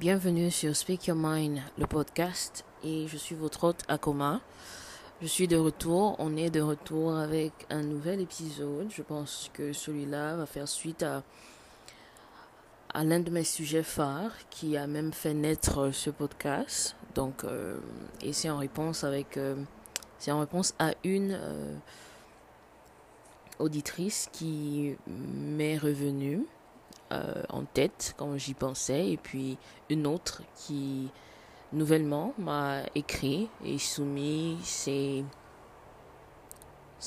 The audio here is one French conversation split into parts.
Bienvenue sur Speak Your Mind, le podcast, et je suis votre hôte Akoma. Je suis de retour, on est de retour avec un nouvel épisode. Je pense que celui-là va faire suite à, à l'un de mes sujets phares qui a même fait naître ce podcast. Donc, euh, et c'est en réponse avec, euh, c'est en réponse à une euh, auditrice qui m'est revenue en tête quand j'y pensais, et puis une autre qui nouvellement m'a écrit et soumis ses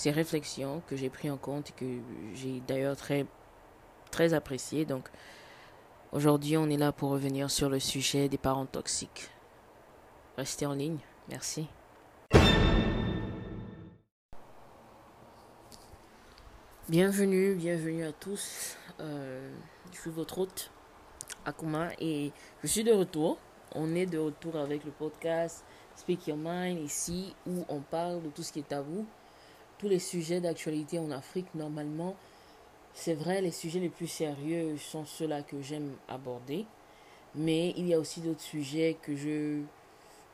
réflexions que j'ai pris en compte et que j'ai d'ailleurs très, très apprécié. Donc, aujourd'hui, on est là pour revenir sur le sujet des parents toxiques. Restez en ligne. Merci. Bienvenue, bienvenue à tous. Euh, je suis votre hôte, Akuma, et je suis de retour. On est de retour avec le podcast Speak Your Mind ici où on parle de tout ce qui est tabou, tous les sujets d'actualité en Afrique. Normalement, c'est vrai, les sujets les plus sérieux sont ceux-là que j'aime aborder, mais il y a aussi d'autres sujets que je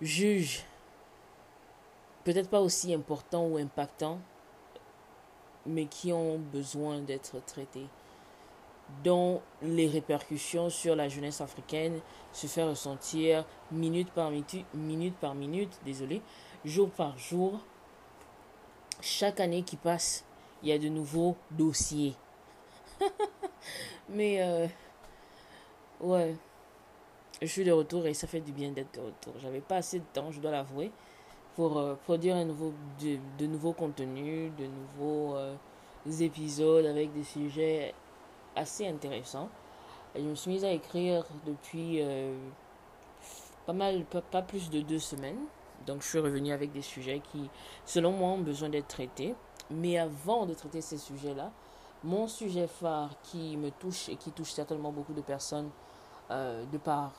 juge peut-être pas aussi importants ou impactants, mais qui ont besoin d'être traités dont les répercussions sur la jeunesse africaine se font ressentir minute par minute, minute par minute, désolé, jour par jour. Chaque année qui passe, il y a de nouveaux dossiers. Mais euh, ouais, je suis de retour et ça fait du bien d'être de retour. J'avais pas assez de temps, je dois l'avouer, pour euh, produire un de, nouveaux contenus, de nouveaux euh, épisodes avec des sujets assez intéressant. Je me suis mise à écrire depuis euh, pas mal, pas, plus de deux semaines. Donc je suis revenue avec des sujets qui, selon moi, ont besoin d'être traités. Mais avant de traiter ces sujets-là, mon sujet phare qui me touche et qui touche certainement beaucoup de personnes euh, de par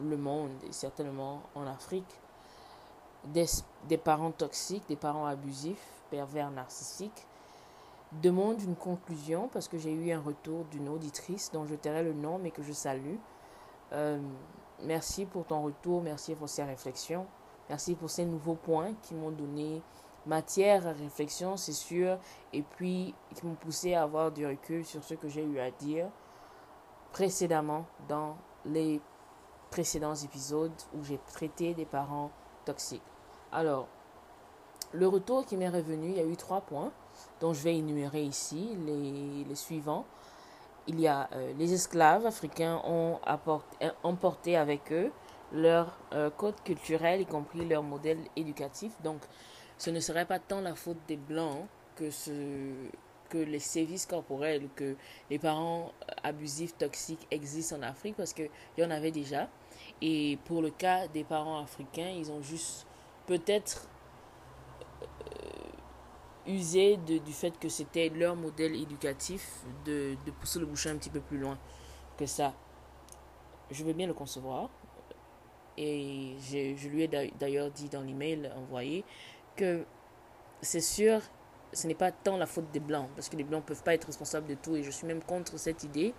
le monde et certainement en Afrique, des parents toxiques, des parents abusifs, pervers narcissiques, demande une conclusion parce que j'ai eu un retour d'une auditrice dont je tairai le nom mais que je salue. Euh, merci pour ton retour, merci pour ces réflexions, merci pour ces nouveaux points qui m'ont donné matière à réflexion, c'est sûr, et puis qui m'ont poussé à avoir du recul sur ce que j'ai eu à dire précédemment dans les précédents épisodes où j'ai traité des parents toxiques. Alors, le retour qui m'est revenu, il y a eu trois points dont je vais énumérer ici les, les suivants. Il y a euh, les esclaves africains ont apporté, emporté avec eux leur euh, code culturel, y compris leur modèle éducatif. Donc, ce ne serait pas tant la faute des Blancs que, ce, que les sévices corporels, que les parents abusifs, toxiques existent en Afrique, parce qu'il y en avait déjà. Et pour le cas des parents africains, ils ont juste peut-être usé de, du fait que c'était leur modèle éducatif de, de pousser le bouchon un petit peu plus loin que ça. Je veux bien le concevoir. Et je, je lui ai d'ailleurs dit dans l'email envoyé que c'est sûr, ce n'est pas tant la faute des Blancs, parce que les Blancs ne peuvent pas être responsables de tout. Et je suis même contre cette idée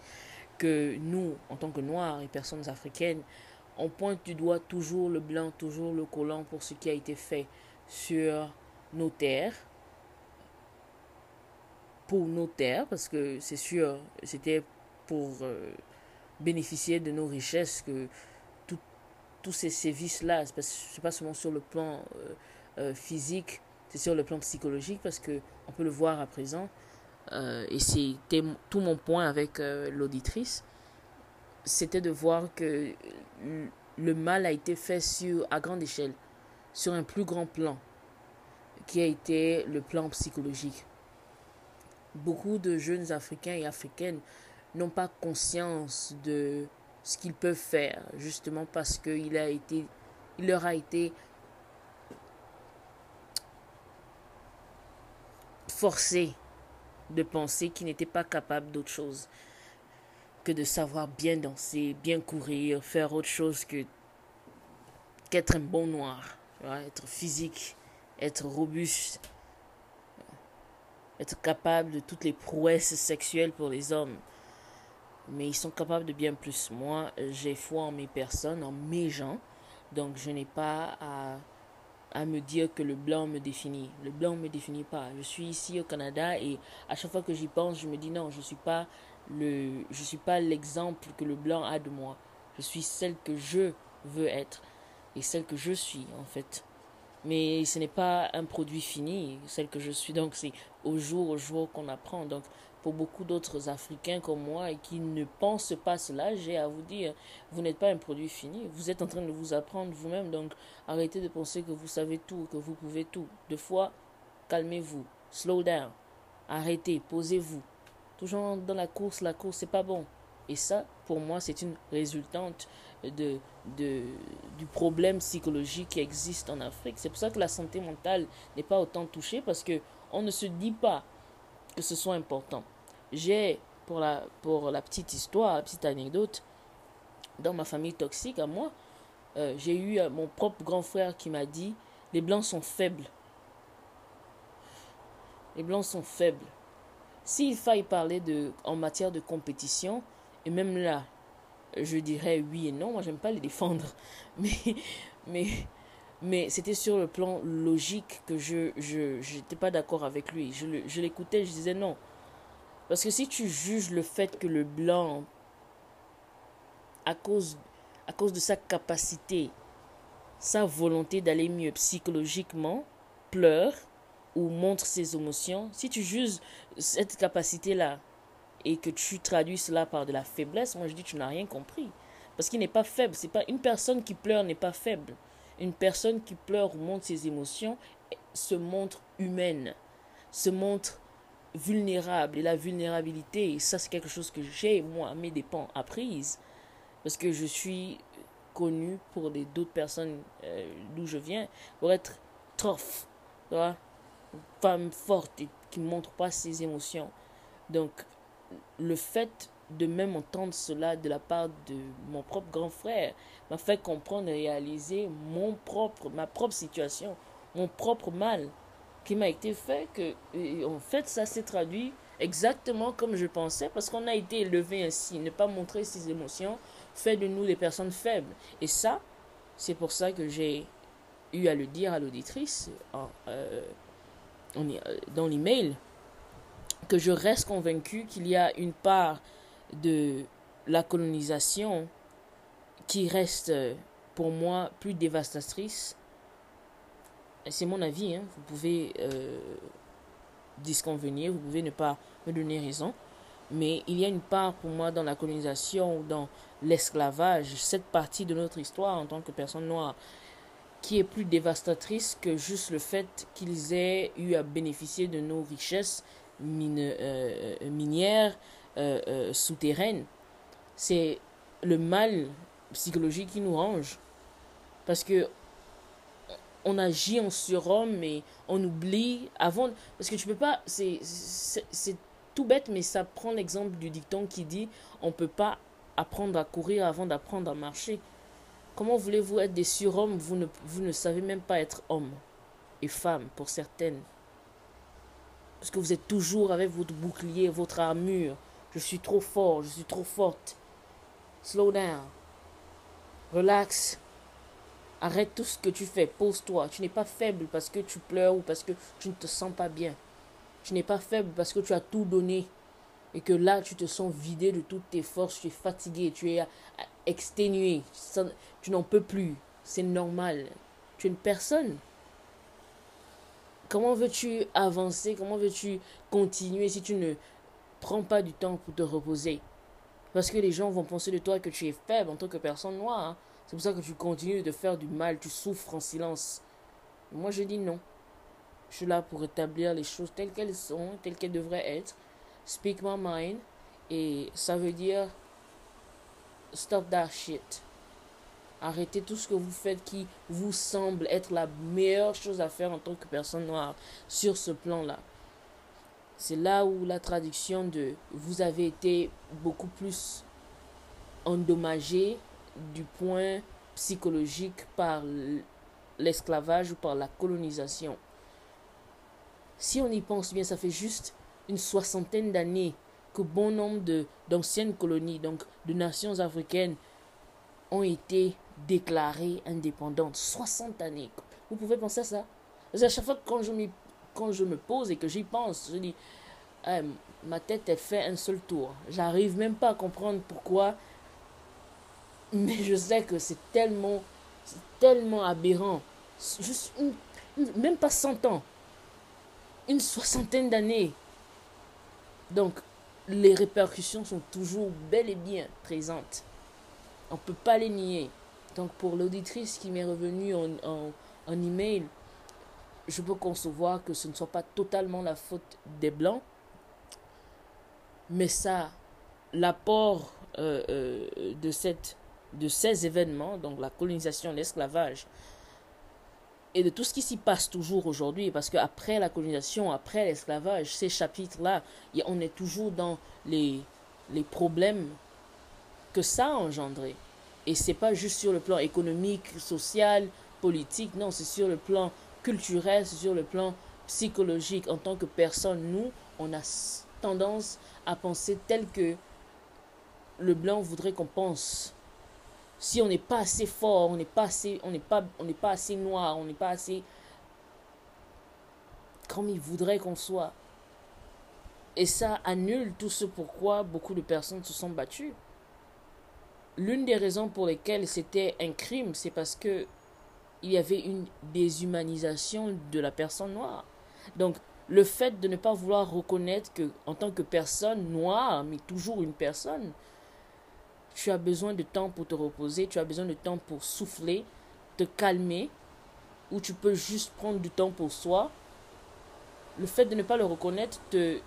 que nous, en tant que Noirs et personnes africaines, on pointe du doigt toujours le blanc, toujours le collant pour ce qui a été fait sur nos terres, pour nos terres, parce que c'est sûr, c'était pour euh, bénéficier de nos richesses que tous ces sévices-là, c'est pas seulement sur le plan euh, euh, physique, c'est sur le plan psychologique, parce que on peut le voir à présent, et c'était tout mon point avec l'auditrice, c'était de voir que le mal a été fait sur, à grande échelle, sur un plus grand plan, qui a été le plan psychologique beaucoup de jeunes Africains et Africaines n'ont pas conscience de ce qu'ils peuvent faire, justement parce qu'il a été, leur a été forcé de penser qu'ils n'étaient pas capables d'autre chose que de savoir bien danser, bien courir, faire autre chose que qu'être un bon noir, être physique, être robuste, être capable de toutes les prouesses sexuelles pour les hommes. mais ils sont capables de bien plus. Moi, j'ai foi en mes personnes, en mes gens, donc je n'ai pas à, à me dire que le blanc me définit. Le blanc ne me définit pas. Je suis ici au Canada et à chaque fois que j'y pense, je me dis non, je ne suis pas le, je suis pas l'exemple que le blanc a de moi. Je suis celle que je veux être et celle que je suis en fait. Mais ce n'est pas un produit fini, celle que je suis. Donc c'est au jour au jour qu'on apprend. Donc pour beaucoup d'autres Africains comme moi et qui ne pensent pas cela, j'ai à vous dire, vous n'êtes pas un produit fini. Vous êtes en train de vous apprendre vous-même. Donc arrêtez de penser que vous savez tout, que vous pouvez tout. Deux fois, calmez-vous, slow down, arrêtez, posez-vous. Toujours dans la course, la course, c'est pas bon. Et ça, pour moi, c'est une résultante de, de, du problème psychologique qui existe en Afrique. C'est pour ça que la santé mentale n'est pas autant touchée parce que on ne se dit pas que ce soit important. J'ai, pour la, pour la petite histoire, la petite anecdote, dans ma famille toxique à moi, euh, j'ai eu euh, mon propre grand frère qui m'a dit les blancs sont faibles. Les blancs sont faibles. S'il faille parler de, en matière de compétition, et même là, je dirais oui et non, moi j'aime pas les défendre, mais, mais, mais c'était sur le plan logique que je n'étais pas d'accord avec lui. Je l'écoutais, je disais non. Parce que si tu juges le fait que le blanc, à cause, à cause de sa capacité, sa volonté d'aller mieux psychologiquement, pleure ou montre ses émotions, si tu juges cette capacité-là et que tu traduis cela par de la faiblesse, moi je dis tu n'as rien compris. Parce qu'il n'est pas faible, c'est pas une personne qui pleure n'est pas faible. Une personne qui pleure ou montre ses émotions se montre humaine, se montre vulnérable. Et la vulnérabilité, ça c'est quelque chose que j'ai, moi, à mes dépens, apprise. Parce que je suis connu pour d'autres personnes euh, d'où je viens, pour être tough, femme forte et qui montre pas ses émotions. Donc, le fait de même entendre cela de la part de mon propre grand frère m'a fait comprendre et réaliser mon propre, ma propre situation, mon propre mal qui m'a été fait que, en fait, ça s'est traduit exactement comme je pensais parce qu'on a été élevé ainsi, ne pas montrer ses émotions fait de nous des personnes faibles. Et ça, c'est pour ça que j'ai eu à le dire à l'auditrice euh, dans l'email que je reste convaincu qu'il y a une part de la colonisation qui reste euh, pour moi plus dévastatrice. C'est mon avis, hein. vous pouvez euh, disconvenir, vous pouvez ne pas me donner raison, mais il y a une part pour moi dans la colonisation, dans l'esclavage, cette partie de notre histoire en tant que personne noire, qui est plus dévastatrice que juste le fait qu'ils aient eu à bénéficier de nos richesses mine, euh, minières, euh, euh, souterraine. C'est le mal psychologique qui nous range. Parce que on agit en surhomme, mais on oublie avant. Parce que tu peux pas. C'est tout bête, mais ça prend l'exemple du dicton qui dit on peut pas apprendre à courir avant d'apprendre à marcher. Comment voulez-vous être des surhommes? Vous ne, vous ne savez même pas être homme et femme pour certaines. Parce que vous êtes toujours avec votre bouclier, votre armure, je suis trop fort, je suis trop forte. Slow down. Relax. Arrête tout ce que tu fais. Pose-toi. Tu n'es pas faible parce que tu pleures ou parce que tu ne te sens pas bien. Tu n'es pas faible parce que tu as tout donné. Et que là, tu te sens vidé de toutes tes forces. Tu es fatigué. Tu es exténué. Tu n'en peux plus. C'est normal. Tu es une personne. Comment veux-tu avancer? Comment veux-tu continuer si tu ne Prends pas du temps pour te reposer? Parce que les gens vont penser de toi que tu es faible en tant que personne noire. Hein. C'est pour ça que tu continues de faire du mal, tu souffres en silence. Moi, je dis non. Je suis là pour établir les choses telles qu'elles sont, telles qu'elles devraient être. Speak my mind. Et ça veut dire stop that shit. Arrêtez tout ce que vous faites qui vous semble être la meilleure chose à faire en tant que personne noire sur ce plan-là. C'est là où la traduction de vous avez été beaucoup plus endommagé du point psychologique par l'esclavage ou par la colonisation. Si on y pense bien, ça fait juste une soixantaine d'années que bon nombre d'anciennes colonies, donc de nations africaines, ont été déclarées indépendantes. 60 années. Vous pouvez penser à ça à chaque fois que quand je, me pose et que j'y pense, je dis, eh, ma tête, elle fait un seul tour. J'arrive même pas à comprendre pourquoi, mais je sais que c'est tellement, tellement aberrant. Même pas 100 ans, une soixantaine d'années. Donc, les répercussions sont toujours bel et bien présentes. On ne peut pas les nier. Donc, pour l'auditrice qui m'est revenue en, en, en email, je peux concevoir que ce ne soit pas totalement la faute des Blancs, mais ça, l'apport euh, euh, de, cette, de ces événements, donc la colonisation, l'esclavage, et de tout ce qui s'y passe toujours aujourd'hui, parce qu'après la colonisation, après l'esclavage, ces chapitres-là, on est toujours dans les, les problèmes que ça a engendré. Et c'est pas juste sur le plan économique, social, politique, non, c'est sur le plan culturel, c'est sur le plan psychologique. En tant que personne, nous, on a tendance à penser tel que le blanc voudrait qu'on pense. Si on n'est pas assez fort, on n'est pas assez, on n'est pas, on n'est pas assez noir, on n'est pas assez comme il voudrait qu'on soit. Et ça annule tout ce pourquoi beaucoup de personnes se sont battues. L'une des raisons pour lesquelles c'était un crime, c'est parce que il y avait une déshumanisation de la personne noire. Donc, le fait de ne pas vouloir reconnaître que, en tant que personne noire, mais toujours une personne, tu as besoin de temps pour te reposer, tu as besoin de temps pour souffler, te calmer, ou tu peux juste prendre du temps pour soi. Le fait de ne pas le reconnaître te,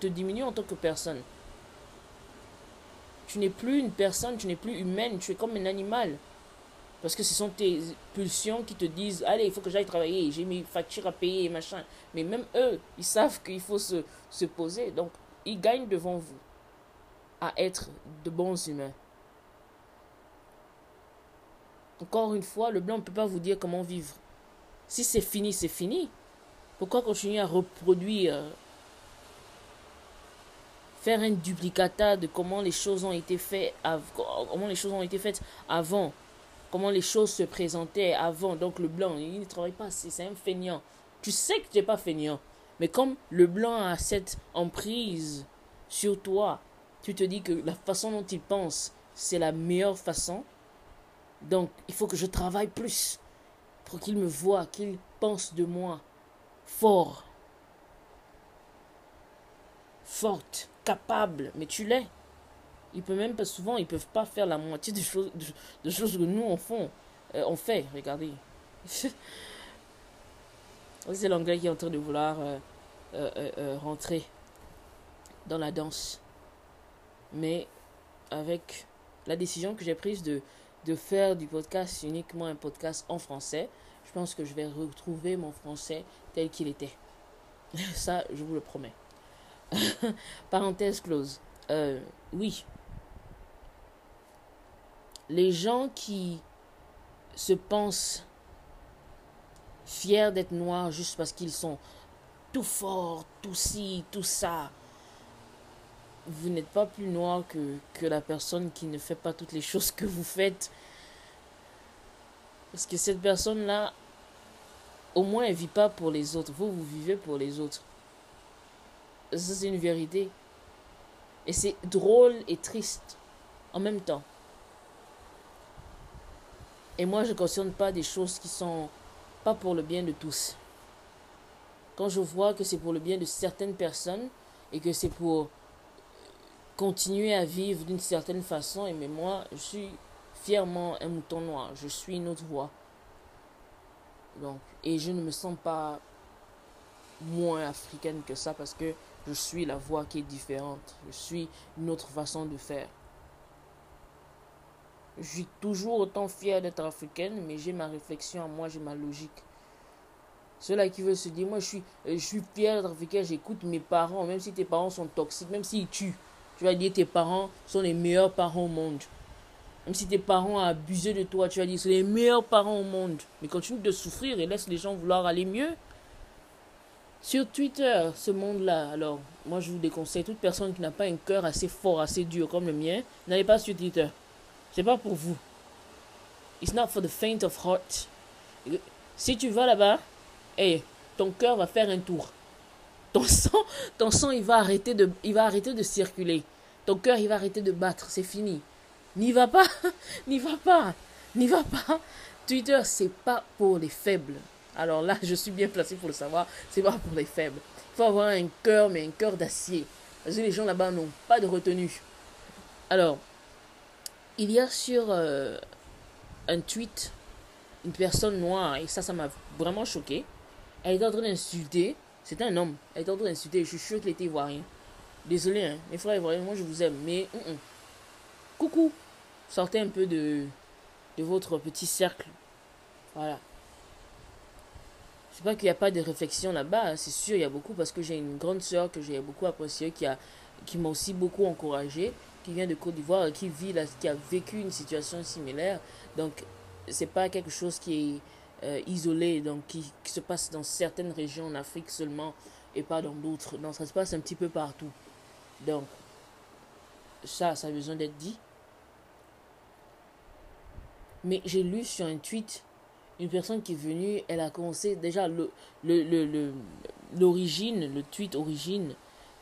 te diminue en tant que personne. Tu n'es plus une personne, tu n'es plus humaine, tu es comme un animal. Parce que ce sont tes pulsions qui te disent Allez, il faut que j'aille travailler, j'ai mes factures à payer, machin. Mais même eux, ils savent qu'il faut se, se poser. Donc, ils gagnent devant vous à être de bons humains. Encore une fois, le blanc ne peut pas vous dire comment vivre. Si c'est fini, c'est fini. Pourquoi continuer à reproduire, faire un duplicata de comment les choses ont été faites, comment les choses ont été faites avant comment les choses se présentaient avant. Donc le blanc, il ne travaille pas, c'est un feignant. Tu sais que tu n'es pas feignant. Mais comme le blanc a cette emprise sur toi, tu te dis que la façon dont il pense, c'est la meilleure façon. Donc il faut que je travaille plus pour qu'il me voie, qu'il pense de moi fort, forte, capable. Mais tu l'es. Ils peuvent même pas souvent, ils peuvent pas faire la moitié des choses, de, choses que nous on, font, euh, on fait. Regardez. c'est l'anglais qui est en train de vouloir euh, euh, rentrer dans la danse. Mais avec la décision que j'ai prise de, de faire du podcast uniquement un podcast en français, je pense que je vais retrouver mon français tel qu'il était. Ça, je vous le promets. Parenthèse close. oui, les gens qui se pensent fiers d'être noirs juste parce qu'ils sont tout forts, tout ci, tout ça, vous n'êtes pas plus noir que, que la personne qui ne fait pas toutes les choses que vous faites. Parce que cette personne-là, au moins, elle vit pas pour les autres. Vous, vous vivez pour les autres. C'est une vérité. Et c'est drôle et triste en même temps. Et moi, je ne cautionne pas des choses qui sont pas pour le bien de tous. Quand je vois que c'est pour le bien de certaines personnes et que c'est pour continuer à vivre d'une certaine façon, et mais moi, je suis fièrement un mouton noir. Je suis une autre voix. Donc, et je ne me sens pas moins africaine que ça parce que je suis la voix qui est différente. Je suis une autre façon de faire. Je suis toujours autant fier d'être africaine, mais j'ai ma réflexion à moi, j'ai ma logique. Ceux-là qui veulent se dire, moi je suis, je suis fier d'être africain, j'écoute mes parents, même si tes parents sont toxiques, même s'ils tuent. Tu vas dire tes parents sont les meilleurs parents au monde. Même si tes parents ont abusé de toi, tu vas dire c'est les meilleurs parents au monde. Mais continue de souffrir et laisse les gens vouloir aller mieux. Sur Twitter, ce monde-là, alors, moi je vous déconseille, toute personne qui n'a pas un cœur assez fort, assez dur comme le mien, n'allez pas sur Twitter. C'est pas pour vous. It's not for the faint of heart. Si tu vas là-bas, hey, ton cœur va faire un tour. Ton sang, ton sang, il va arrêter de, il va arrêter de circuler. Ton cœur, il va arrêter de battre. C'est fini. N'y va pas. N'y va pas. N'y va pas. Twitter, c'est pas pour les faibles. Alors là, je suis bien placé pour le savoir. C'est pas pour les faibles. Il faut avoir un cœur, mais un cœur d'acier. Parce que les gens là-bas n'ont pas de retenue. Alors, il y a sur euh, un tweet une personne noire, et ça, ça m'a vraiment choqué. Elle était en train d'insulter. C'était un homme. Elle était en train d'insulter. Je suis sûr qu'il était ivoirien. Désolé, hein. mes frères ivoiriens, moi je vous aime. Mais, mm, mm. coucou. Sortez un peu de, de votre petit cercle. Voilà. C'est pas qu'il n'y a pas de réflexion là-bas, hein. c'est sûr, il y a beaucoup parce que j'ai une grande soeur que j'ai beaucoup appréciée, qui, a, qui m'a aussi beaucoup encouragé, qui vient de Côte d'Ivoire, qui vit là, qui a vécu une situation similaire. Donc, c'est pas quelque chose qui est euh, isolé, donc qui, qui, se passe dans certaines régions en Afrique seulement et pas dans d'autres. Non, ça se passe un petit peu partout. Donc, ça, ça a besoin d'être dit. Mais j'ai lu sur un tweet une personne qui est venue, elle a commencé déjà le l'origine, le, le, le, tweet origine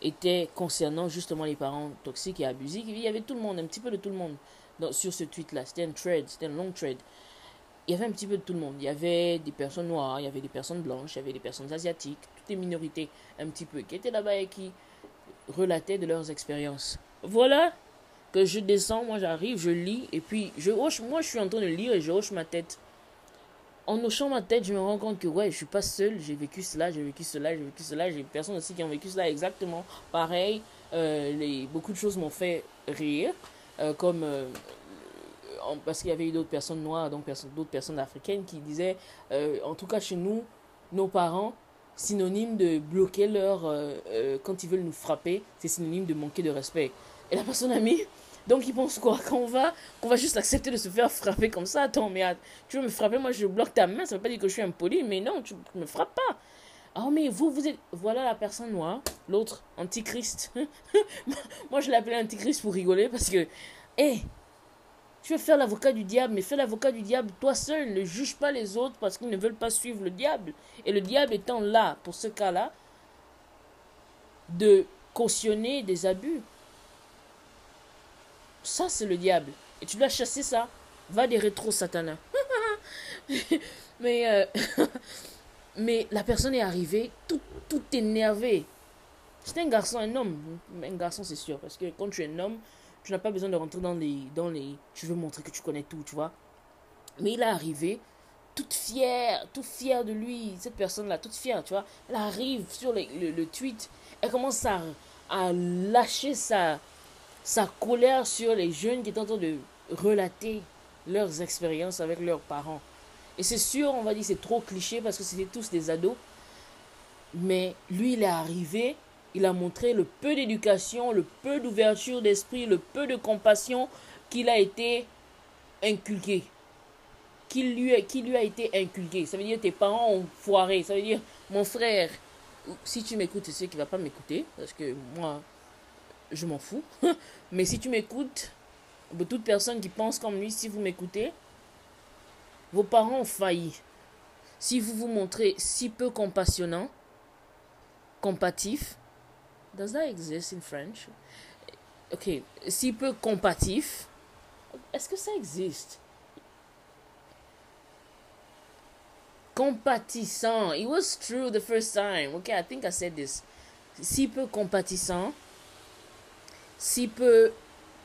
était concernant justement les parents toxiques et abusifs. Il y avait tout le monde, un petit peu de tout le monde dans, sur ce tweet-là. C'était un thread, c'était un long thread. Il y avait un petit peu de tout le monde. Il y avait des personnes noires, il y avait des personnes blanches, il y avait des personnes asiatiques, toutes les minorités un petit peu qui étaient là-bas et qui relataient de leurs expériences. Voilà que je descends, moi j'arrive, je lis et puis je hoche, moi je suis en train de lire et je hoche ma tête en hochant ma tête, je me rends compte que ouais, je suis pas seul, j'ai vécu cela, j'ai vécu cela, j'ai vécu cela, j'ai personnes aussi qui ont vécu cela exactement pareil. Euh, beaucoup de choses m'ont fait rire, euh, comme euh, parce qu'il y avait eu d'autres personnes noires, donc d'autres personnes africaines qui disaient, en tout cas chez nous, nos parents, synonyme de bloquer leur, quand ils veulent nous frapper, c'est synonyme de manquer de respect. Et la personne a mis donc ils pensent quoi? Qu'on va, qu'on va juste accepter de se faire frapper comme ça? Attends, mais tu veux me frapper, moi je bloque ta main, ça veut pas dire que je suis impoli, mais non, tu me frappes pas. Oh mais vous, vous êtes... Voilà la personne noire, l'autre, antichrist. moi je l'appelais antichrist pour rigoler parce que... Hé tu veux faire l'avocat du diable, mais fais l'avocat du diable toi seul. Ne juge pas les autres parce qu'ils ne veulent pas suivre le diable. Et le diable étant là, pour ce cas-là, de cautionner des abus. Ça, c'est le diable. Et tu dois chasser ça. Va des rétro satana. mais, euh, mais la personne est arrivée tout, tout énervé. C'est un garçon, un homme. Un garçon, c'est sûr. Parce que quand tu es un homme, tu n'as pas besoin de rentrer dans les, dans les. Tu veux montrer que tu connais tout, tu vois. Mais il est arrivé, toute fière, tout fière de lui, cette personne-là, toute fière, tu vois. Elle arrive sur le, le, tweet, elle commence à, à lâcher sa, sa colère sur les jeunes qui étaient en train de relater leurs expériences avec leurs parents. Et c'est sûr, on va dire c'est trop cliché parce que c'était tous des ados. Mais lui, il est arrivé, il a montré le peu d'éducation, le peu d'ouverture d'esprit, le peu de compassion qu'il a été inculqué. Qui lui, qui lui a été inculqué. Ça veut dire tes parents ont foiré. Ça veut dire, mon frère, si tu m'écoutes, c'est sûr qu'il ne va pas m'écouter. Parce que moi, je m'en fous. Mais si tu m'écoutes, toute personne qui pense comme lui, si vous m'écoutez, vos parents ont failli. Si vous vous montrez si peu compassionnant, compatif, does that exist in French? Ok, si peu compatif, est-ce que ça existe? Compatissant. It was true the first time. Okay, I think I said this. Si peu compatissant, si peu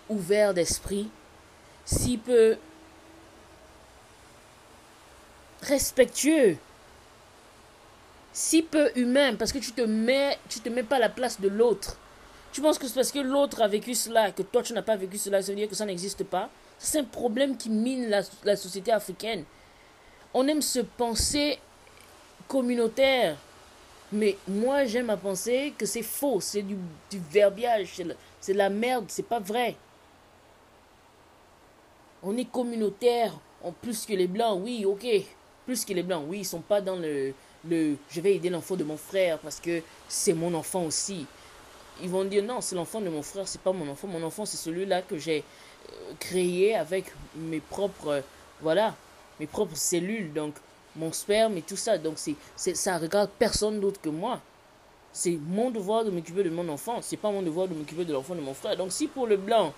ouvert d'esprit, si peu respectueux, si peu humain, parce que tu te mets, tu te mets pas à la place de l'autre. Tu penses que c'est parce que l'autre a vécu cela, que toi tu n'as pas vécu cela, ça veut dire que ça n'existe pas? C'est un problème qui mine la, société africaine. On aime se penser communautaire. Mais moi, j'aime à penser que c'est faux, c'est du, du verbiage, c'est la merde, c'est pas vrai. On est communautaire, en plus que les blancs, oui, ok. Plus que les blancs, oui, ils sont pas dans le, le je vais aider l'enfant de mon frère parce que c'est mon enfant aussi. Ils vont dire non, c'est l'enfant de mon frère, c'est pas mon enfant. Mon enfant, c'est celui-là que j'ai euh, créé avec mes propres, voilà, mes propres cellules. Donc, mon sperme et tout ça. Donc, c'est, ça regarde personne d'autre que moi. C'est mon devoir de m'occuper de mon enfant. C'est pas mon devoir de m'occuper de l'enfant de mon frère. Donc, si pour le blanc,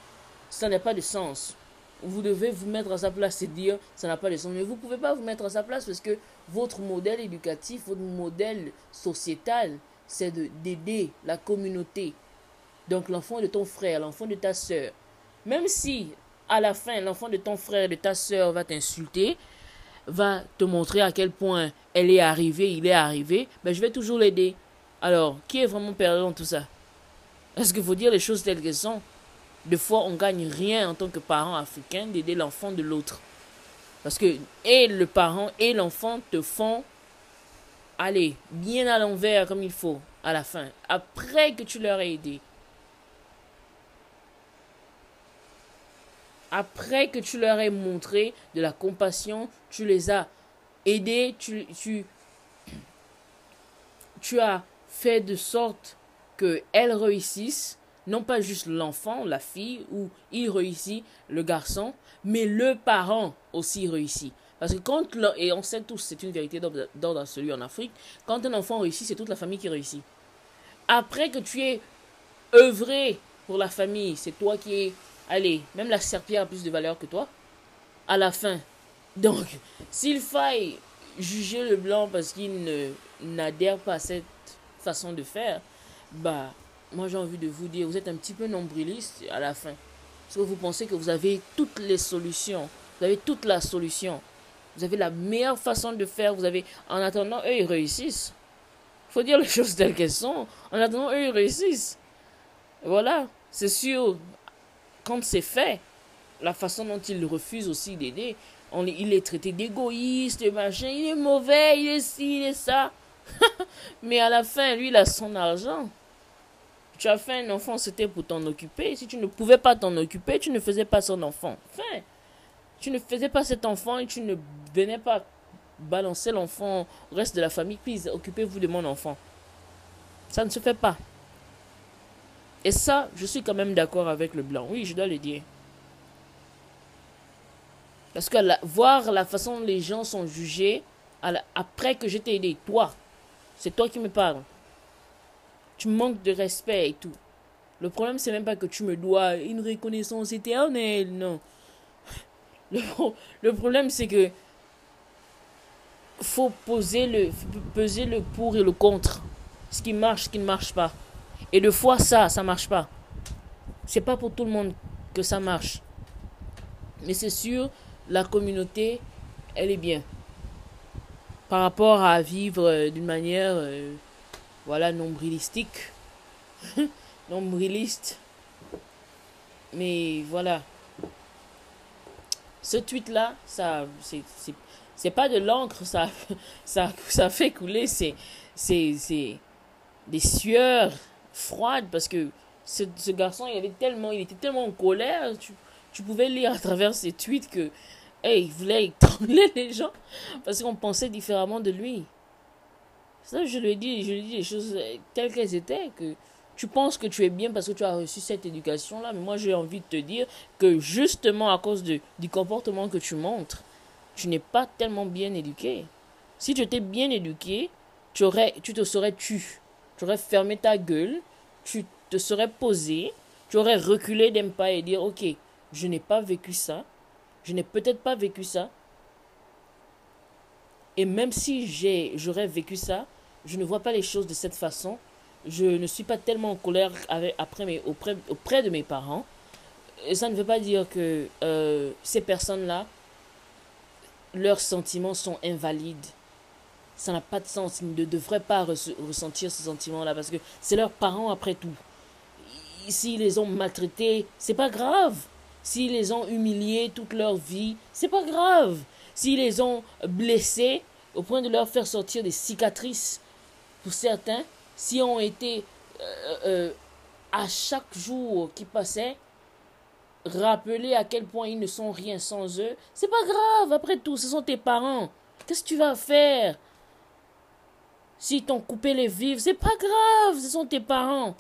ça n'a pas de sens, vous devez vous mettre à sa place et dire ça n'a pas de sens. Mais vous ne pouvez pas vous mettre à sa place parce que votre modèle éducatif, votre modèle sociétal, c'est d'aider la communauté. Donc l'enfant de ton frère, l'enfant de ta soeur. Même si à la fin l'enfant de ton frère, de ta soeur va t'insulter, va te montrer à quel point elle est arrivée, il est arrivé, ben je vais toujours l'aider. Alors, qui est vraiment perdant dans tout ça? Est-ce qu'il faut dire les choses telles qu'elles sont? Des fois, on gagne rien en tant que parent africain d'aider l'enfant de l'autre. Parce que et le parent et l'enfant te font aller bien à l'envers comme il faut à la fin, après que tu leur aies aidé. Après que tu leur aies montré de la compassion, tu les as aidés, tu, tu, tu as fait de sorte qu'elles réussissent, non pas juste l'enfant, la fille, ou il réussit, le garçon, mais le parent aussi réussit. Parce que quand, et on sait tous, c'est une vérité d'ordre celui en Afrique, quand un enfant réussit, c'est toute la famille qui réussit. Après que tu aies œuvré pour la famille, c'est toi qui es, allez, même la serpillère a plus de valeur que toi, à la fin. Donc, s'il faille juger le blanc parce qu'il n'adhère pas à cette façon de faire, bah, moi j'ai envie de vous dire, vous êtes un petit peu nombriliste à la fin. Parce que vous pensez que vous avez toutes les solutions. Vous avez toute la solution. Vous avez la meilleure façon de faire. Vous avez, en attendant, eux, ils réussissent. Faut dire les choses telles qu'elles sont. En attendant, eux, ils réussissent. Voilà. C'est sûr, quand c'est fait, la façon dont ils refusent aussi d'aider, il est traité d'égoïste, machin, il est mauvais, il est ci, il est ça. Mais à la fin, lui, il a son argent. Tu as fait un enfant, c'était pour t'en occuper. Si tu ne pouvais pas t'en occuper, tu ne faisais pas son enfant. Fin. Tu ne faisais pas cet enfant et tu ne venais pas balancer l'enfant au reste de la famille. Puis occupez-vous de mon enfant. Ça ne se fait pas. Et ça, je suis quand même d'accord avec le blanc. Oui, je dois le dire. Parce que voir la façon dont les gens sont jugés après que je aidé, toi, c'est toi qui me parles tu manques de respect et tout. Le problème, c'est même pas que tu me dois une reconnaissance éternelle, non. Le, le problème, c'est que faut poser le, peser le pour et le contre. Ce qui marche, ce qui ne marche pas. Et de fois, ça, ça marche pas. C'est pas pour tout le monde que ça marche. Mais c'est sûr, la communauté, elle est bien. Par rapport à vivre euh, d'une manière euh, voilà, nombrilistique. Nombriliste. Mais voilà. Ce tweet-là, ça, c'est pas de l'encre, ça, ça, ça fait couler, c'est, c'est, des sueurs froides parce que ce, ce, garçon, il avait tellement, il était tellement en colère, tu, tu pouvais lire à travers ses tweets que, hey, il voulait étrangler les gens parce qu'on pensait différemment de lui. Ça, je lui dis, je lui dis les choses telles qu'elles étaient, que tu penses que tu es bien parce que tu as reçu cette éducation-là, mais moi j'ai envie de te dire que justement à cause de, du comportement que tu montres, tu n'es pas tellement bien éduqué. Si tu étais bien éduqué, tu, aurais, tu te serais tu. Tu aurais fermé ta gueule, tu te serais posé, tu aurais reculé d'un pas et dire, ok, je n'ai pas vécu ça, je n'ai peut-être pas vécu ça, et même si j'ai, j'aurais vécu ça, je ne vois pas les choses de cette façon. Je ne suis pas tellement en colère après auprès, auprès de mes parents. Ça ne veut pas dire que euh, ces personnes-là, leurs sentiments sont invalides. Ça n'a pas de sens. Ils ne devraient pas ressentir ces sentiments-là parce que c'est leurs parents après tout. S'ils les ont maltraités, c'est pas grave. S'ils les ont humiliés toute leur vie, c'est pas grave. S'ils les ont blessés au point de leur faire sortir des cicatrices, pour certains, si ont été euh, euh, à chaque jour qui passait, rappelés à quel point ils ne sont rien sans eux, c'est pas grave, après tout, ce sont tes parents. Qu'est-ce que tu vas faire? S'ils t'ont coupé les vivres, c'est pas grave, ce sont tes parents.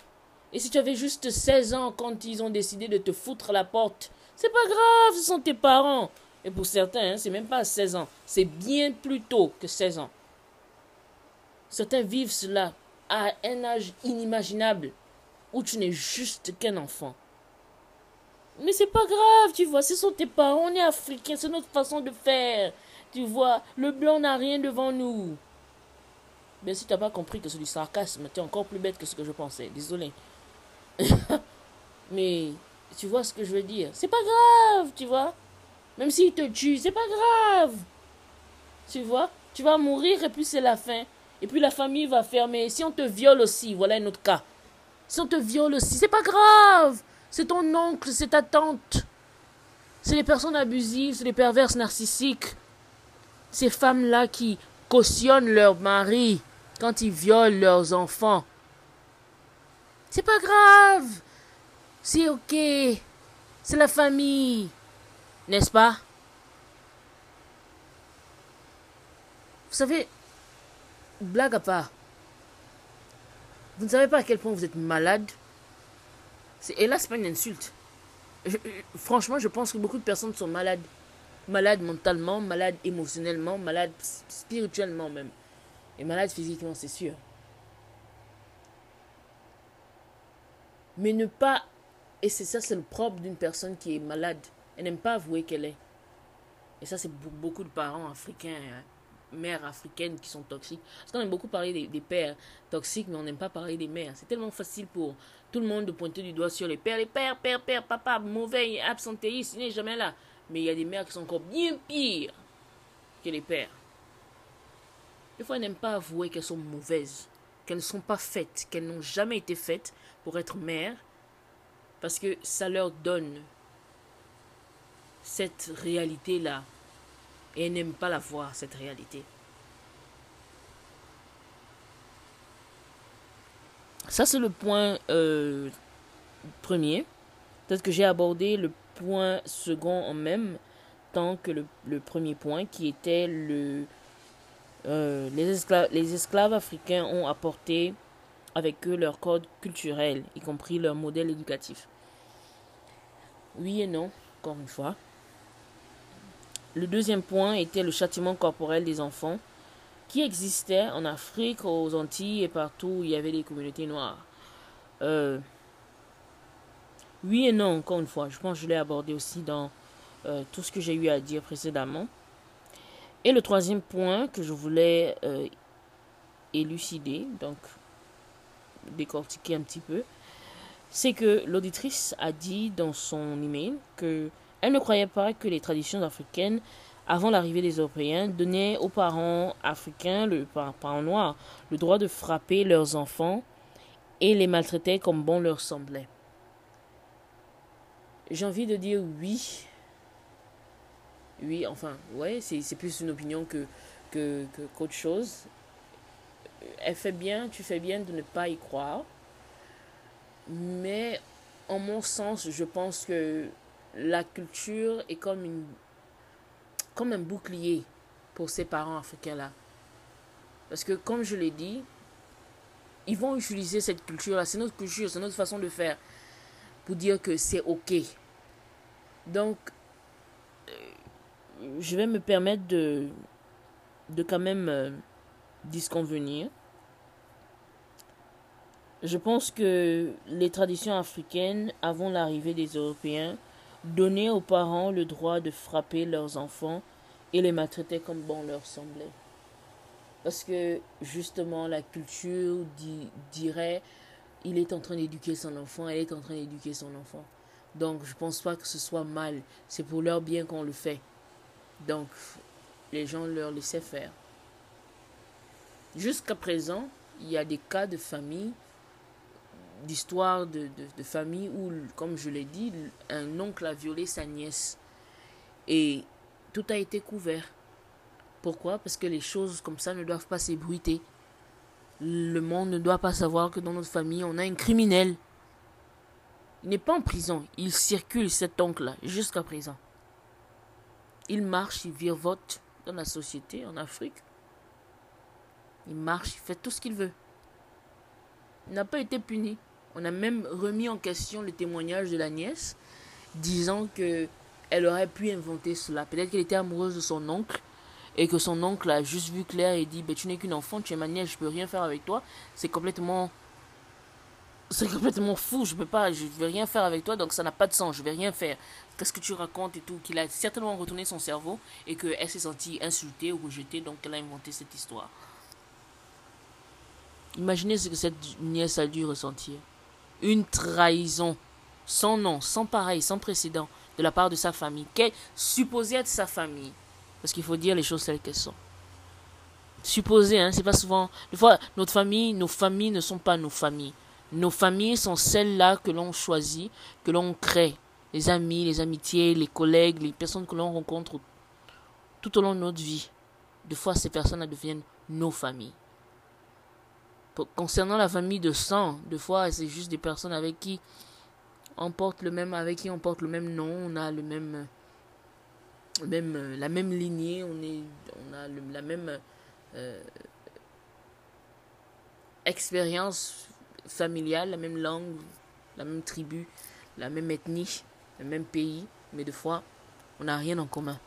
Et si tu avais juste 16 ans quand ils ont décidé de te foutre la porte, c'est pas grave, ce sont tes parents. Et pour certains, hein, c'est même pas 16 ans, c'est bien plus tôt que 16 ans. Certains vivent cela à un âge inimaginable où tu n'es juste qu'un enfant. Mais c'est pas grave, tu vois, ce sont tes parents, on est africains, c'est notre façon de faire. Tu vois, le blanc n'a rien devant nous. Mais si tu n'as pas compris que c'est du sarcasme, tu encore plus bête que ce que je pensais. Désolé. Mais tu vois ce que je veux dire. C'est pas grave, tu vois. Même s'il te tue, c'est pas grave. Tu vois, tu vas mourir et puis c'est la fin. Et puis la famille va fermer. Si on te viole aussi, voilà un autre cas. Si on te viole aussi, c'est pas grave. C'est ton oncle, c'est ta tante. C'est les personnes abusives, c'est les perverses narcissiques. Ces femmes-là qui cautionnent leur mari quand ils violent leurs enfants. C'est pas grave. C'est ok. C'est la famille. N'est-ce pas? Vous savez, blague à part, vous ne savez pas à quel point vous êtes malade. C'est pas une insulte. franchement, je pense que beaucoup de personnes sont malades. Malades mentalement, malades émotionnellement, malades spirituellement même. Et malade physiquement, c'est sûr. Mais ne pas... Et c'est ça, c'est le propre d'une personne qui est malade. Elle n'aime pas avouer qu'elle est. Et ça, c'est beaucoup de parents africains, hein, mères africaines qui sont toxiques. Parce qu'on aime beaucoup parler des, pères toxiques, mais on n'aime pas parler des mères. C'est tellement facile pour tout le monde de pointer du doigt sur les pères. Les pères, père, père, papa, mauvais, absentéistes, il n'est jamais là. Mais il y a des mères qui sont encore bien pires que les pères. Des fois, elles n'aiment pas avouer qu'elles sont mauvaises, qu'elles ne sont pas faites, qu'elles n'ont jamais été faites pour être mères, parce que ça leur donne cette réalité-là. Et elles n'aiment pas la voir, cette réalité. Ça, c'est le point euh, premier. Peut-être que j'ai abordé le point second en même temps que le premier point, qui était le, euh, esclaves, les esclaves africains ont apporté avec eux leur code culturel, y compris leur modèle éducatif. Oui et non, encore une fois. Le deuxième point était le châtiment corporel des enfants qui existait en Afrique, aux Antilles et partout où il y avait des communautés noires. Euh, oui et non, encore une fois. Je pense que je l'ai abordé aussi dans euh, tout ce que j'ai eu à dire précédemment. Et le troisième point que je voulais euh, élucider, donc décortiquer un petit peu, c'est que l'auditrice a dit dans son email que elle ne croyait pas que les traditions africaines avant l'arrivée des Européens donnaient aux parents africains, le parents noirs, le droit de frapper leurs enfants et les maltraiter comme bon leur semblait. J'ai envie de dire oui, oui, enfin, ouais, c'est plus une opinion que qu'autre que, chose. Elle fait bien, tu fais bien de ne pas y croire. Mais en mon sens, je pense que la culture est comme une comme un bouclier pour ces parents africains-là. Parce que comme je l'ai dit, ils vont utiliser cette culture-là, c'est notre culture, c'est notre façon de faire, pour dire que c'est OK. Donc, je vais me permettre de, de quand même euh, disconvenir. Je pense que les traditions africaines, avant l'arrivée des Européens, donnaient aux parents le droit de frapper leurs enfants et les maltraiter comme bon leur semblait. Parce que justement, la culture dirait il est en train d'éduquer son enfant, elle est en train d'éduquer son enfant. Donc, je pense pas que ce soit mal. C'est pour leur bien qu'on le fait. Donc, les gens leur laissaient faire. Jusqu'à présent, il y a des cas de famille, d'histoire de, de, famille où, comme je l'ai dit, un oncle a violé sa nièce. Et tout a été couvert. Pourquoi? Parce que les choses comme ça ne doivent pas s'ébruiter. Le monde ne doit pas savoir que dans notre famille, on a un criminel. Il n'est pas en prison. Il circule, cet oncle-là, jusqu'à présent. Il marche, il virevote dans la société en Afrique. Il marche, il fait tout ce qu'il veut. Il n'a pas été puni. On a même remis en question le témoignage de la nièce, disant que elle aurait pu inventer cela. Peut-être qu'elle était amoureuse de son oncle et que son oncle a juste vu clair et dit ben, Tu n'es qu'une enfant, tu es ma nièce, je peux rien faire avec toi. C'est complètement. C'est complètement fou, je peux pas, je vais rien faire avec toi, donc ça n'a pas de sens, je vais rien faire. Qu'est-ce que tu racontes et tout? Qu'il a certainement retourné son cerveau et qu'elle s'est sentie insultée ou rejetée, donc elle a inventé cette histoire. Imaginez ce que cette nièce a dû ressentir. Une trahison sans nom, sans pareil, sans précédent de la part de sa famille, qu'elle supposée être sa famille. Parce qu'il faut dire les choses telles qu'elles sont. Supposé, hein, c'est pas souvent. Des fois, notre famille, nos familles ne sont pas nos familles. Nos familles sont celles-là que l'on choisit, que l'on crée. Les amis, les amitiés, les collègues, les personnes que l'on rencontre tout au long de notre vie. Des fois, ces personnes deviennent nos familles concernant la famille de sang, des fois c'est juste des personnes avec qui on porte le même, avec qui on porte le même nom, on a le même, même la même lignée, on est, on a la même euh, expérience familiale, la même langue, la même tribu, la même ethnie, le même pays, mais des fois on n'a rien en commun.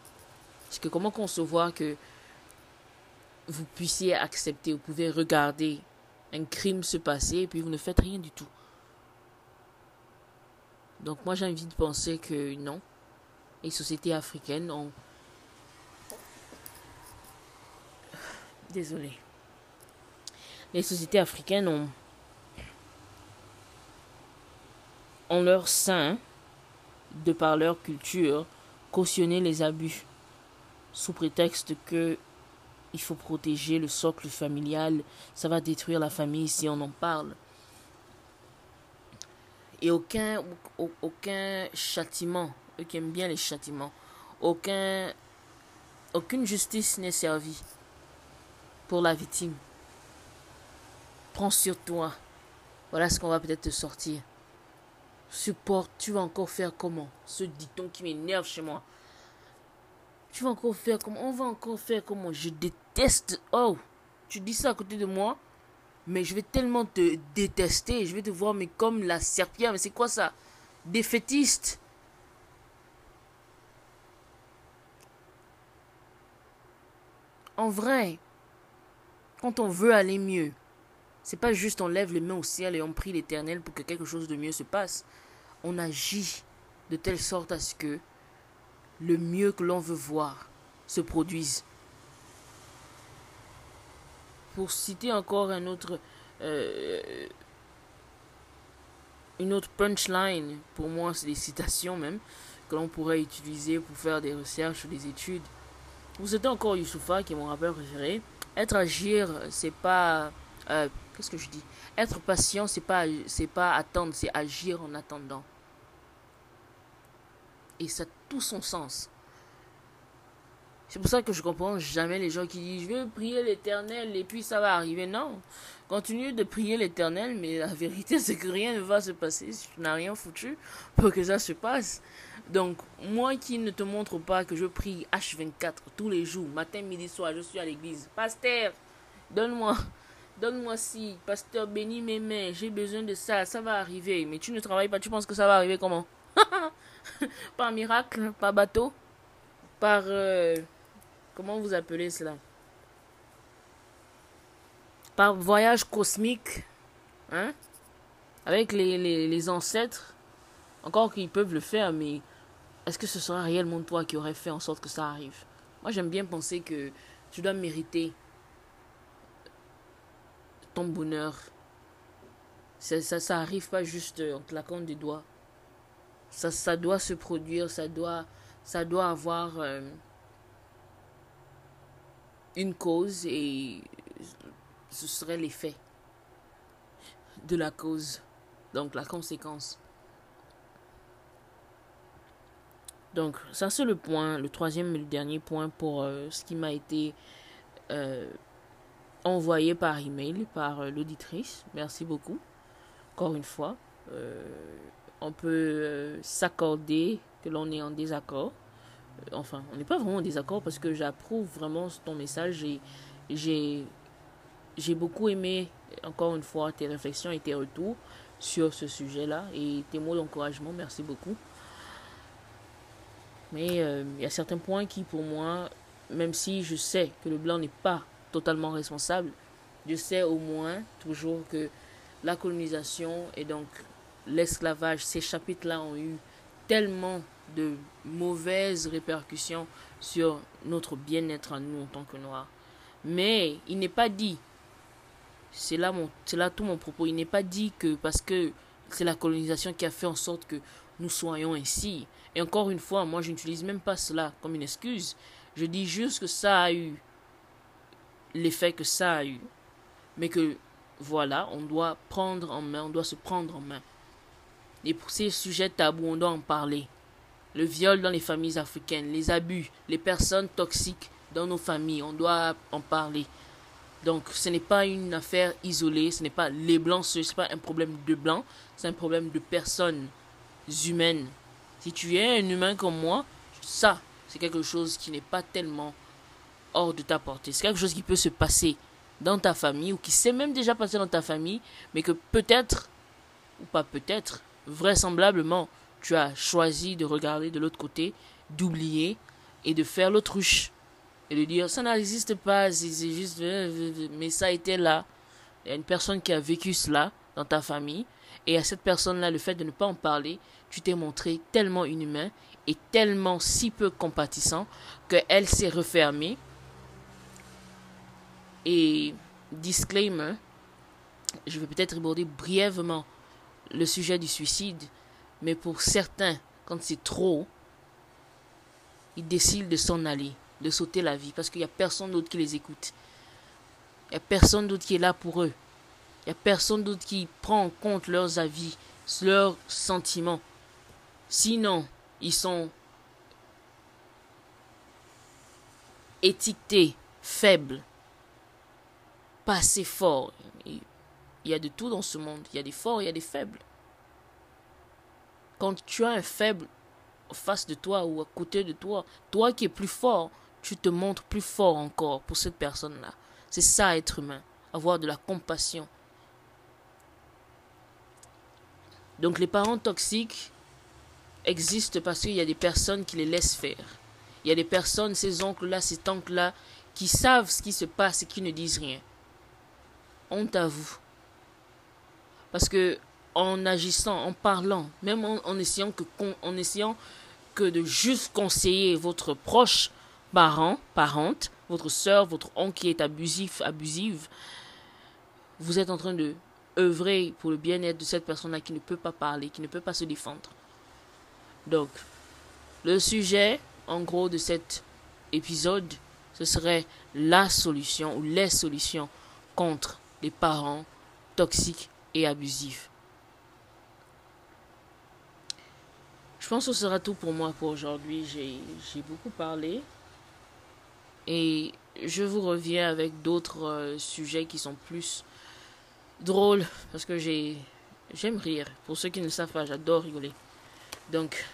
Parce que comment concevoir que vous puissiez accepter, vous pouvez regarder un crime se passer et puis vous ne faites rien du tout. Donc moi j'ai envie de penser que non. Les sociétés africaines ont... Désolé. Les sociétés africaines ont en leur sein, de par leur culture, cautionné les abus, sous prétexte que il faut protéger le socle familial. Ça va détruire la famille si on en parle. Et aucun, aucun châtiment, eux qui aiment bien les châtiments, aucun, aucune justice n'est servie pour la victime. Prends sur toi. Voilà ce qu'on va peut-être te sortir. Supporte, tu encore faire comment? Ce dit-on qui m'énerve chez moi. Tu vas encore faire comment On va encore faire comment Je déteste. Oh, tu dis ça à côté de moi, mais je vais tellement te détester. Je vais te voir, mais comme la serpillère. Mais c'est quoi ça? Défaitiste. En vrai, quand on veut aller mieux, c'est pas juste on lève les mains au ciel et on prie l'éternel pour que quelque chose de mieux se passe. On agit de telle sorte à ce que le mieux que l'on veut voir se produise. Pour citer encore un autre, euh, une autre punchline, pour moi c'est des citations même, que l'on pourrait utiliser pour faire des recherches ou des études. Vous êtes encore Youssoufa, qui est mon rappeur préféré. Être agir, c'est pas. Euh, qu'est-ce que je dis? Être patient, c'est pas, c'est pas attendre, c'est agir en attendant. Et ça tout son sens. C'est pour ça que je comprends jamais les gens qui disent je vais prier l'éternel et puis ça va arriver. Non. Continue de prier l'éternel, mais la vérité c'est que rien ne va se passer si tu n'as rien foutu pour que ça se passe. Donc, moi qui ne te montre pas que je prie H24 tous les jours, matin, midi, soir, je suis à l'église. Pasteur, donne-moi, donne-moi si, pasteur, bénis mes mains, j'ai besoin de ça, ça va arriver. Mais tu ne travailles pas, tu penses que ça va arriver comment? par miracle, par bateau, par... Euh, comment vous appelez cela? Par voyage cosmique, hein? Avec les, les, ancêtres, encore qu'ils peuvent le faire, mais est-ce que ce sera réellement toi qui aurais fait en sorte que ça arrive? Moi, j'aime bien penser que tu dois mériter ton bonheur. Ça, ça, ça arrive pas juste en claquant des doigts. Ça, ça doit se produire, ça doit, ça doit avoir euh, une cause et ce serait l'effet de la cause, donc la conséquence. Donc ça c'est le point, le troisième et le dernier point pour euh, ce qui m'a été euh, envoyé par email par l'auditrice. Merci beaucoup. Encore une fois on peut euh, s'accorder que l'on est en désaccord. Euh, enfin, on n'est pas vraiment en désaccord parce que j'approuve vraiment ton message j'ai j'ai beaucoup aimé, encore une fois, tes réflexions et tes retours sur ce sujet-là et tes mots d'encouragement. Merci beaucoup. Mais euh, il y a certains points qui, pour moi, même si je sais que le blanc n'est pas totalement responsable, je sais au moins toujours que la colonisation et donc l'esclavage, ces chapitres-là ont eu tellement de mauvaises répercussions sur notre bien-être à nous en tant que Noirs. Mais il n'est pas dit, c'est là, c'est là tout mon propos, il n'est pas dit que parce que c'est la colonisation qui a fait en sorte que nous soyons ainsi. Et encore une fois, moi je n'utilise même pas cela comme une excuse. Je dis juste que ça a eu l'effet que ça a eu. Mais que voilà, on doit prendre en main, on doit se prendre en main. Et pour ces sujets tabous, on doit en parler. Le viol dans les familles africaines, les abus, les personnes toxiques dans nos familles, on doit en parler. Donc ce n'est pas une affaire isolée, ce n'est pas les blancs, ce n'est pas un problème de blancs, c'est un problème de personnes humaines. Si tu es un humain comme moi, ça, c'est quelque chose qui n'est pas tellement hors de ta portée. C'est quelque chose qui peut se passer dans ta famille ou qui s'est même déjà passé dans ta famille, mais que peut-être, ou pas peut-être, vraisemblablement, tu as choisi de regarder de l'autre côté, d'oublier et de faire l'autruche. Et de dire, ça n'existe pas, c'est juste, mais ça été là. Il y a une personne qui a vécu cela dans ta famille. Et à cette personne-là, le fait de ne pas en parler, tu t'es montré tellement inhumain et tellement si peu compatissant qu'elle s'est refermée et disclaimer, je vais peut-être aborder brièvement le sujet du suicide, mais pour certains, quand c'est trop, ils décident de s'en aller, de sauter la vie, parce qu'il n'y a personne d'autre qui les écoute. Il n'y a personne d'autre qui est là pour eux. Il n'y a personne d'autre qui prend en compte leurs avis, leurs sentiments. Sinon, ils sont étiquetés, faibles, pas assez fort. Il y a de tout dans ce monde. Il y a des forts, il y a des faibles. Quand tu as un faible face de toi ou à côté de toi, toi qui es plus fort, tu te montres plus fort encore pour cette personne-là. C'est ça être humain, avoir de la compassion. Donc les parents toxiques existent parce qu'il y a des personnes qui les laissent faire. Il y a des personnes, ces oncles-là, ces oncles-là, qui savent ce qui se passe et qui ne disent rien honte à vous. Parce que en agissant, en parlant, même en, essayant, que, en essayant que de juste conseiller votre proche parent, parente, votre soeur, votre oncle qui est abusif, abusive, vous êtes en train de œuvrer pour le bien-être de cette personne-là qui ne peut pas parler, qui ne peut pas se défendre. Donc, le sujet, en gros, de cet épisode, ce serait la solution ou les solutions contre des parents toxiques et abusifs. Je pense que ce sera tout pour moi pour aujourd'hui. J'ai beaucoup parlé. Et je vous reviens avec d'autres euh, sujets qui sont plus drôles. Parce que j'aime rire. Pour ceux qui ne savent pas, j'adore rigoler. Donc,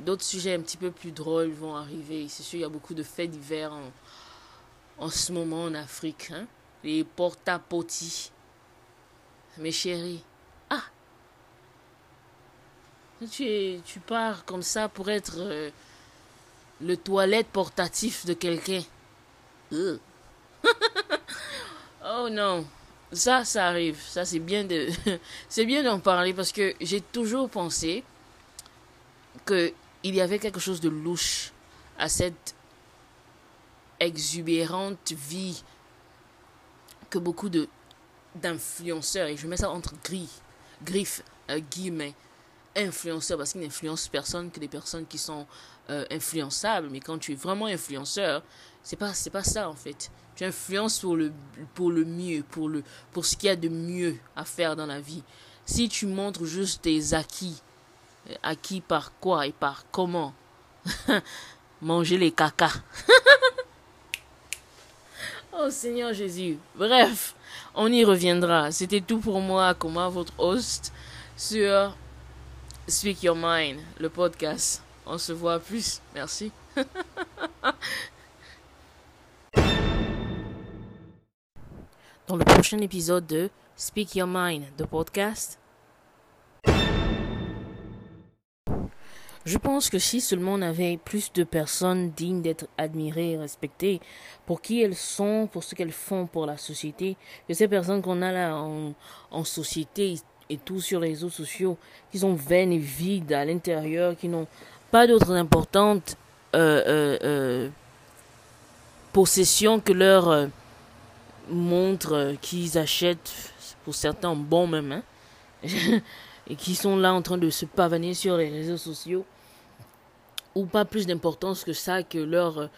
d'autres sujets un petit peu plus drôles vont arriver. C'est sûr, il y a beaucoup de faits divers en, en ce moment en Afrique. Hein? les porta-potty. Mes chéris. Ah tu, pars comme ça pour être euh, le toilette portatif de quelqu'un. oh non. Ça, ça arrive. Ça, c'est bien de, c'est bien d'en parler parce que j'ai toujours pensé que il y avait quelque chose de louche à cette exubérante vie que beaucoup de d'influenceurs, et je mets ça entre gris, griffes, euh, guillemets, influenceurs, parce qu'ils n'influencent personne que des personnes qui sont euh, influençables. Mais quand tu es vraiment influenceur, c'est pas, pas ça en fait. Tu influences pour le, pour le mieux, pour, le, pour ce qu'il y a de mieux à faire dans la vie. Si tu montres juste tes acquis, euh, acquis par quoi et par comment, manger les cacas. Oh Seigneur Jésus. Bref, on y reviendra. C'était tout pour moi, comment votre host sur Speak Your Mind, le podcast. On se voit plus. Merci. dans le prochain épisode de Speak Your Mind, the podcast. Je pense que si seulement on avait plus de personnes dignes d'être admirées et respectées pour qui elles sont, pour ce qu'elles font pour la société, que ces personnes qu'on a là en, société et tout sur les réseaux sociaux, qui sont vaines et vides à l'intérieur, qui n'ont pas d'autres importantes euh, euh, euh, possessions que leur montre qu'ils achètent, pour certains bon même, hein, et qui sont là en train de se pavaner sur les réseaux sociaux, ou pas plus d'importance que ça, que, leur, euh,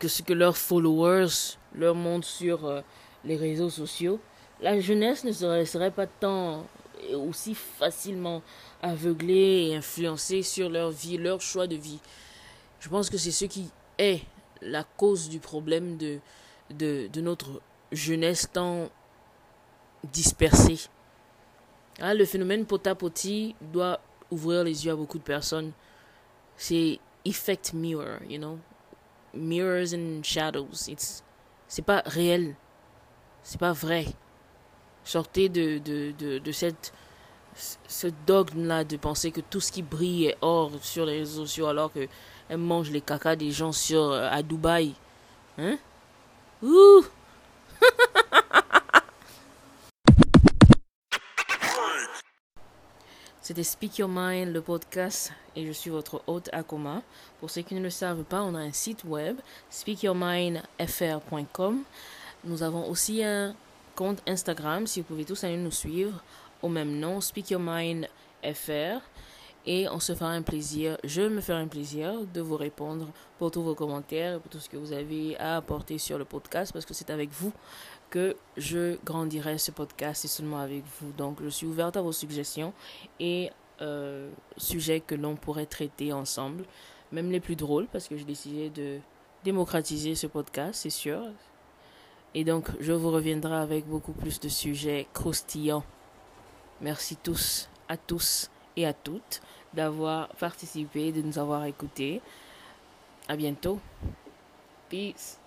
que ce que leurs followers leur montrent sur euh, les réseaux sociaux. La jeunesse ne serait, pas tant et aussi facilement aveuglée et influencée sur leur vie, leur choix de vie. Je pense que c'est ce qui est la cause du problème de, de notre jeunesse tant dispersée. Ah, le phénomène pot à poti doit ouvrir les yeux à beaucoup de personnes. C'est effect mirror, you know. Mirrors and shadows. C'est pas réel. C'est pas vrai. Sortez de, de, de, de cette, ce dogme-là de penser que tout ce qui brille est or sur les réseaux sociaux alors que elle mange les cacas des gens sur, euh, à Dubaï. Hein? Ouh! C'était Speak Your Mind, le podcast, et je suis votre hôte Akoma. Pour ceux qui ne le savent pas, on a un site web, speakyourmindfr.com. Nous avons aussi un compte Instagram, si vous pouvez tous aller nous suivre au même nom, Speak. Et on se fera un plaisir, je me ferai un plaisir de vous répondre pour tous vos commentaires, pour tout ce que vous avez à apporter sur le podcast, parce que c'est avec vous je grandirai ce podcast et seulement avec vous. Donc, je suis ouverte à vos suggestions et euh, sujets que l'on pourrait traiter ensemble, même les plus drôles, parce que j'ai décidé de démocratiser ce podcast, c'est sûr. Et donc, je vous reviendrai avec beaucoup plus de sujets croustillants. Merci tous, à tous et à toutes d'avoir participé, de nous avoir écoutés. À bientôt. Peace.